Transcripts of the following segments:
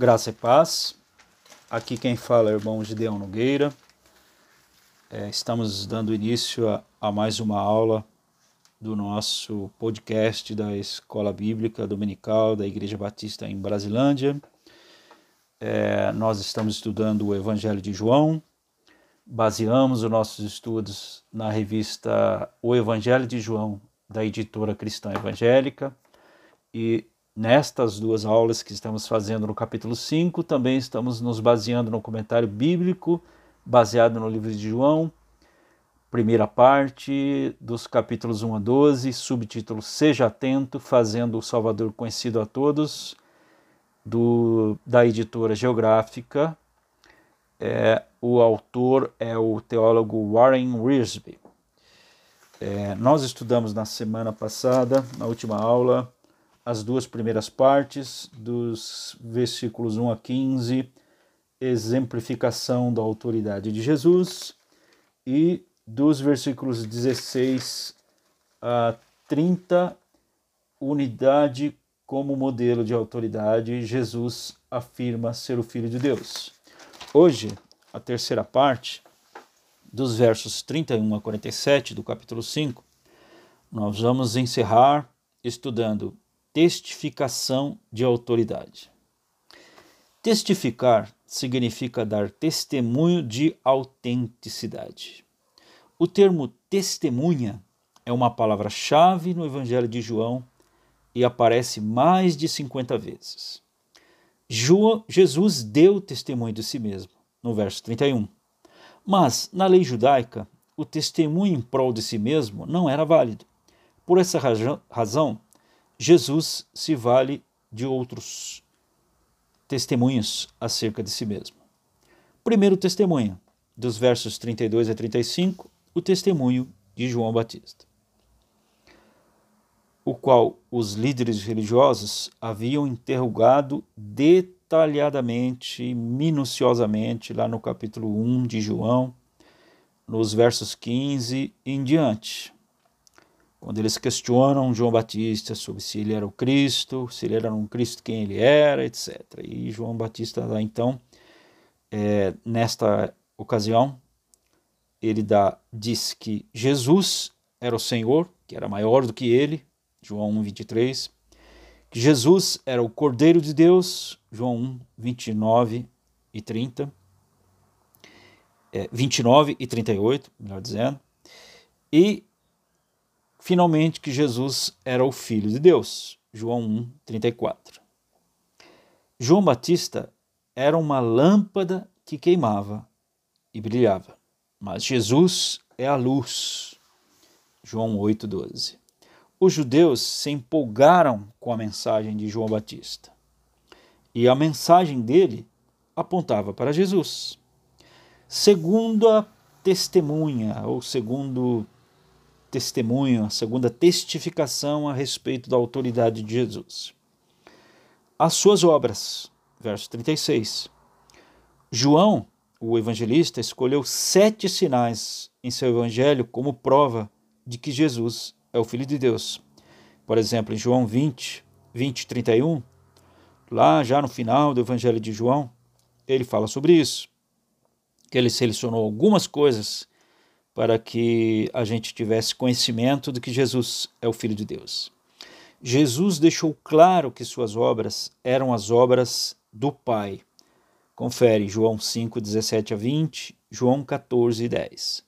Graça e paz. Aqui quem fala é o irmão Gideão Nogueira. É, estamos dando início a, a, mais uma aula do nosso podcast da Escola Bíblica Dominical da Igreja Batista em Brasilândia. É, nós estamos estudando o Evangelho de João. Baseamos os nossos estudos na revista O Evangelho de João, da editora Cristã Evangélica. E Nestas duas aulas que estamos fazendo no capítulo 5, também estamos nos baseando no comentário bíblico, baseado no livro de João, primeira parte dos capítulos 1 a 12, subtítulo Seja Atento, fazendo o Salvador conhecido a todos, do, da editora Geográfica. É, o autor é o teólogo Warren Wiersbe. É, nós estudamos na semana passada, na última aula, as duas primeiras partes, dos versículos 1 a 15, exemplificação da autoridade de Jesus, e dos versículos 16 a 30, unidade como modelo de autoridade, Jesus afirma ser o Filho de Deus. Hoje, a terceira parte, dos versos 31 a 47 do capítulo 5, nós vamos encerrar estudando testificação de autoridade. Testificar significa dar testemunho de autenticidade. O termo testemunha é uma palavra-chave no Evangelho de João e aparece mais de 50 vezes. Jesus deu testemunho de si mesmo, no verso 31. Mas, na lei judaica, o testemunho em prol de si mesmo não era válido. Por essa razão, Jesus se vale de outros testemunhos acerca de si mesmo. Primeiro testemunho, dos versos 32 a 35, o testemunho de João Batista, o qual os líderes religiosos haviam interrogado detalhadamente, minuciosamente, lá no capítulo 1 de João, nos versos 15 em diante quando eles questionam João Batista sobre se ele era o Cristo, se ele era um Cristo quem ele era, etc. E João Batista então, é, nesta ocasião, ele dá, diz que Jesus era o Senhor, que era maior do que ele, João 1, 23, que Jesus era o Cordeiro de Deus, João 1, 29 e 30, é, 29 e 38, melhor dizendo, e finalmente que Jesus era o Filho de Deus. João 1, 34. João Batista era uma lâmpada que queimava e brilhava, mas Jesus é a luz. João 8, 12. Os judeus se empolgaram com a mensagem de João Batista. E a mensagem dele apontava para Jesus. Segundo a testemunha, ou segundo testemunho, a segunda testificação a respeito da autoridade de Jesus. As suas obras, verso 36. João, o evangelista, escolheu sete sinais em seu evangelho como prova de que Jesus é o Filho de Deus. Por exemplo, em João 20, 20 31, lá já no final do evangelho de João, ele fala sobre isso. Que ele selecionou algumas coisas para que a gente tivesse conhecimento de que Jesus é o Filho de Deus. Jesus deixou claro que suas obras eram as obras do Pai. Confere João 5, 17 a 20, João 14, 10.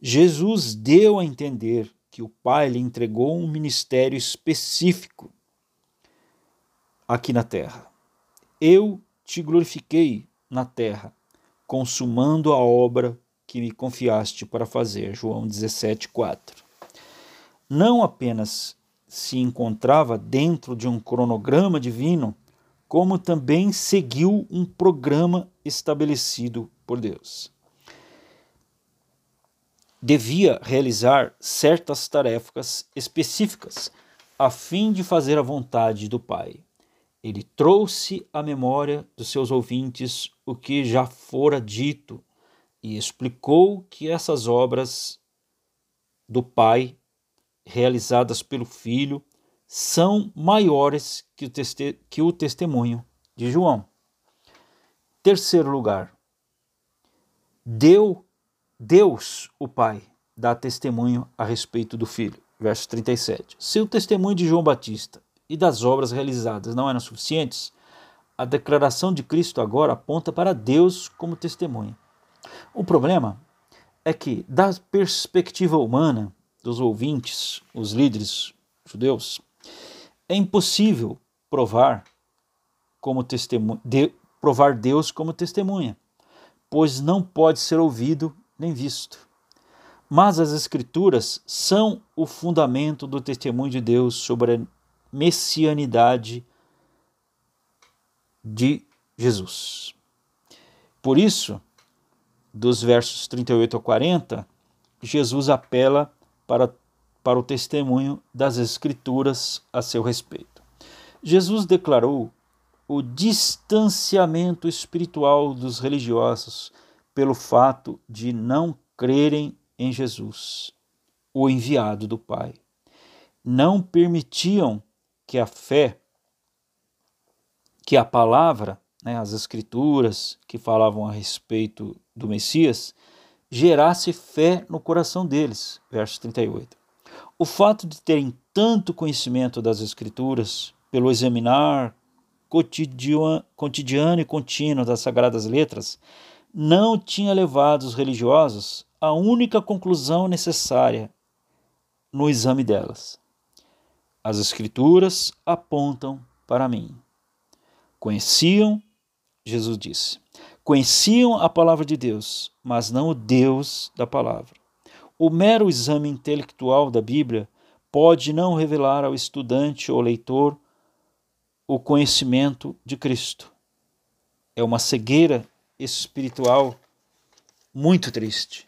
Jesus deu a entender que o Pai lhe entregou um ministério específico aqui na terra. Eu te glorifiquei na terra, consumando a obra que me confiaste para fazer. João 17, 4. Não apenas se encontrava dentro de um cronograma divino, como também seguiu um programa estabelecido por Deus. Devia realizar certas tarefas específicas a fim de fazer a vontade do Pai. Ele trouxe à memória dos seus ouvintes o que já fora dito e explicou que essas obras do Pai, realizadas pelo Filho, são maiores que o, que o testemunho de João. Terceiro lugar, deu Deus, o Pai, dá testemunho a respeito do Filho. Verso 37. Se o testemunho de João Batista e das obras realizadas não eram suficientes, a declaração de Cristo agora aponta para Deus como testemunha. O problema é que, da perspectiva humana dos ouvintes, os líderes judeus, é impossível provar como testemunha, de, provar Deus como testemunha, pois não pode ser ouvido nem visto. Mas as Escrituras são o fundamento do testemunho de Deus sobre a messianidade de Jesus. Por isso, dos versos 38 a 40, Jesus apela para, para o testemunho das Escrituras a seu respeito. Jesus declarou o distanciamento espiritual dos religiosos pelo fato de não crerem em Jesus, o enviado do Pai. Não permitiam que a fé, que a palavra, né, as escrituras que falavam a respeito do Messias, gerasse fé no coração deles. Verso 38. O fato de terem tanto conhecimento das Escrituras, pelo examinar cotidiano e contínuo das Sagradas Letras, não tinha levado os religiosos à única conclusão necessária no exame delas. As Escrituras apontam para mim. Conheciam, Jesus disse, conheciam a palavra de Deus, mas não o Deus da palavra. O mero exame intelectual da Bíblia pode não revelar ao estudante ou leitor o conhecimento de Cristo. É uma cegueira espiritual muito triste,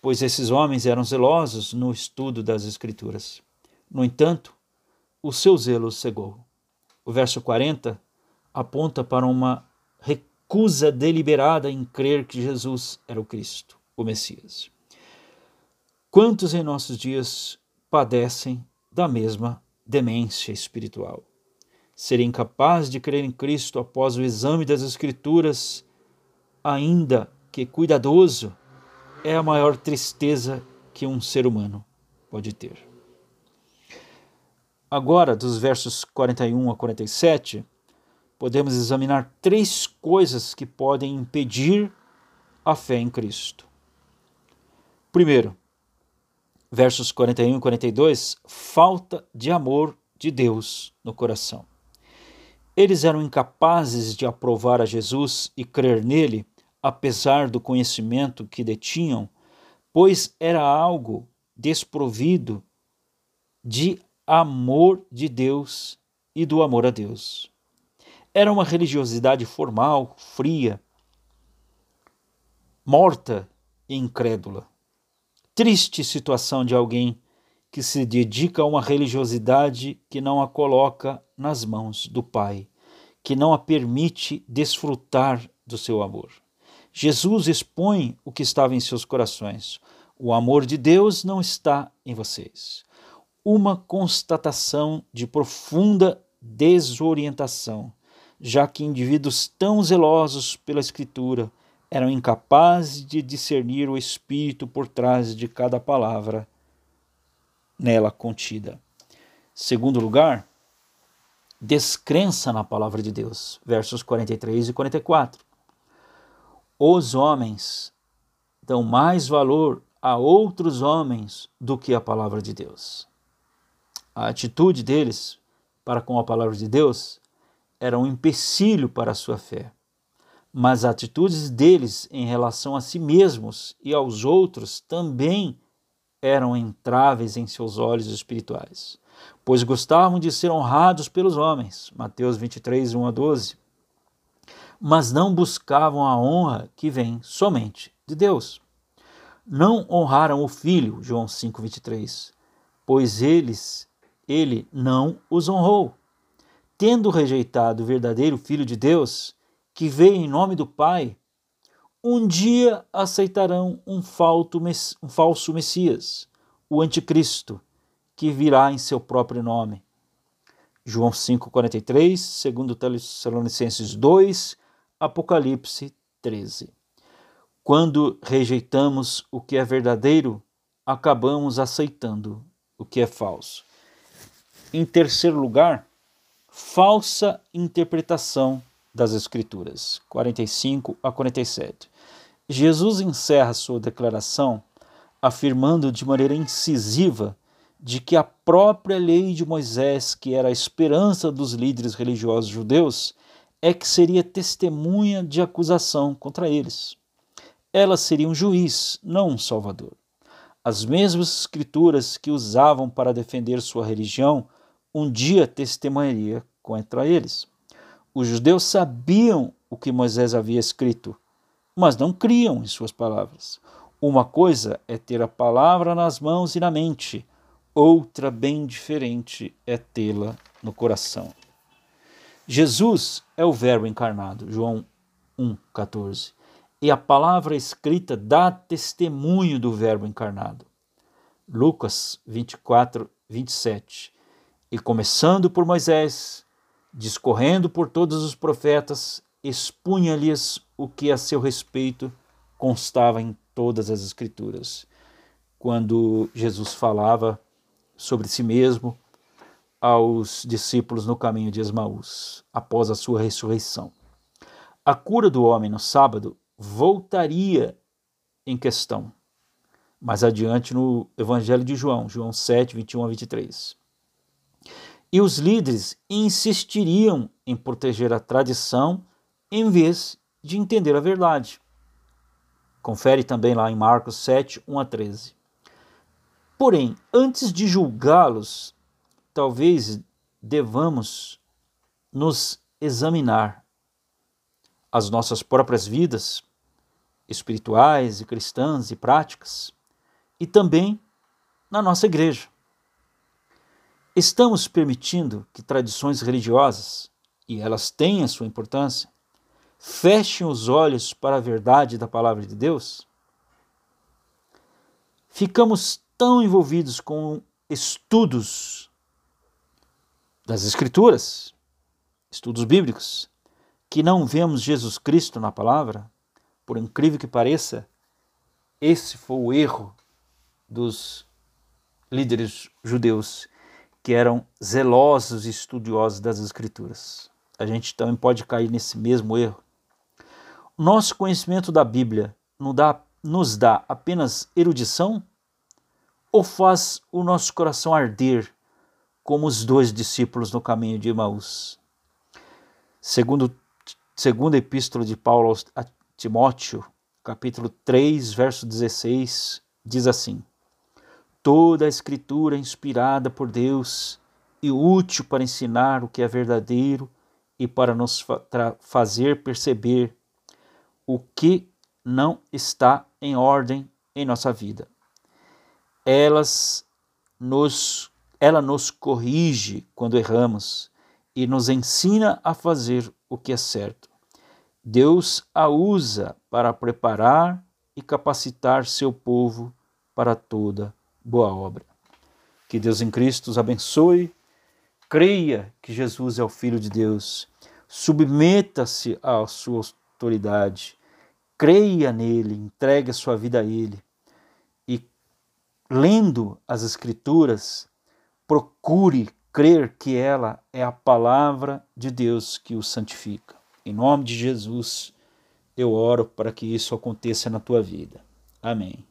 pois esses homens eram zelosos no estudo das Escrituras. No entanto, o seu zelo cegou. O verso 40 aponta para uma recusa deliberada em crer que Jesus era o Cristo, o Messias. Quantos em nossos dias padecem da mesma demência espiritual? Ser incapaz de crer em Cristo após o exame das Escrituras ainda que cuidadoso, é a maior tristeza que um ser humano pode ter. Agora, dos versos 41 a 47, podemos examinar três coisas que podem impedir a fé em Cristo. Primeiro, versos 41 e 42, falta de amor de Deus no coração. Eles eram incapazes de aprovar a Jesus e crer nele apesar do conhecimento que detinham, pois era algo desprovido de amor de Deus e do amor a Deus. Era uma religiosidade formal, fria, morta e incrédula. Triste situação de alguém que se dedica a uma religiosidade que não a coloca nas mãos do Pai, que não a permite desfrutar do seu amor. Jesus expõe o que estava em seus corações. O amor de Deus não está em vocês. Uma constatação de profunda desorientação, já que indivíduos tão zelosos pela Escritura eram incapazes de discernir o espírito por trás de cada palavra nela contida. Segundo lugar, descrença na palavra de Deus, versos 43 e 44 os homens dão mais valor a outros homens do que a palavra de Deus. A atitude deles para com a palavra de Deus era um empecilho para a sua fé. Mas as atitudes deles em relação a si mesmos e aos outros também eram entraves em seus olhos espirituais, pois gostavam de ser honrados pelos homens. Mateus 23, 1 a 12 mas não buscavam a honra que vem somente de Deus. Não honraram o filho, João 5:23, pois eles ele não os honrou. Tendo rejeitado o verdadeiro filho de Deus, que veio em nome do Pai, um dia aceitarão um, falso Messias, o anticristo, que virá em seu próprio nome. João 5,43, segundo Tessalonicenses 2, Apocalipse 13. Quando rejeitamos o que é verdadeiro, acabamos aceitando o que é falso. Em terceiro lugar, falsa interpretação das Escrituras, 45 a 47. Jesus encerra sua declaração afirmando de maneira incisiva de que a própria lei de Moisés, que era a esperança dos líderes religiosos judeus, é que seria testemunha de acusação contra eles. Ela seria um juiz, não um salvador. As mesmas escrituras que usavam para defender sua religião, um dia testemunharia contra eles. Os judeus sabiam o que Moisés havia escrito, mas não criam em suas palavras. Uma coisa é ter a palavra nas mãos e na mente, outra bem diferente é tê-la no coração. Jesus é o Verbo encarnado, João 1,14. E a palavra escrita dá testemunho do Verbo encarnado. Lucas 24, 27. E começando por Moisés, discorrendo por todos os profetas, expunha-lhes o que a seu respeito constava em todas as Escrituras. Quando Jesus falava sobre si mesmo aos discípulos no caminho de Esmaús, após a sua ressurreição. A cura do homem no sábado voltaria em questão, mais adiante no Evangelho de João, João 7, 21 a 23. E os líderes insistiriam em proteger a tradição em vez de entender a verdade. Confere também lá em Marcos 7, 1 a 13. Porém, antes de julgá-los, talvez devamos nos examinar as nossas próprias vidas espirituais e cristãs e práticas e também na nossa igreja. Estamos permitindo que tradições religiosas, e elas têm a sua importância, fechem os olhos para a verdade da palavra de Deus? Ficamos tão envolvidos com estudos das Escrituras, estudos bíblicos, que não vemos Jesus Cristo na palavra, por incrível que pareça, esse foi o erro dos líderes judeus que eram zelosos e estudiosos das Escrituras. A gente também pode cair nesse mesmo erro. Nosso conhecimento da Bíblia nos dá apenas erudição ou faz o nosso coração arder, como os dois discípulos no caminho de Emaús? Segundo, segundo a epístola de Paulo a Timóteo, capítulo 3, verso 16, diz assim: Toda a escritura é inspirada por Deus e útil para ensinar o que é verdadeiro e para nos fa fazer perceber o que não está em ordem em nossa vida elas nos, ela nos corrige quando erramos e nos ensina a fazer o que é certo. Deus a usa para preparar e capacitar seu povo para toda boa obra. Que Deus em Cristo os abençoe. Creia que Jesus é o Filho de Deus. Submeta-se à sua autoridade. Creia nele, entregue a sua vida a ele lendo as Escrituras, procure crer que ela é a palavra de Deus que o santifica. Em nome de Jesus, eu oro para que isso aconteça na tua vida. Amém.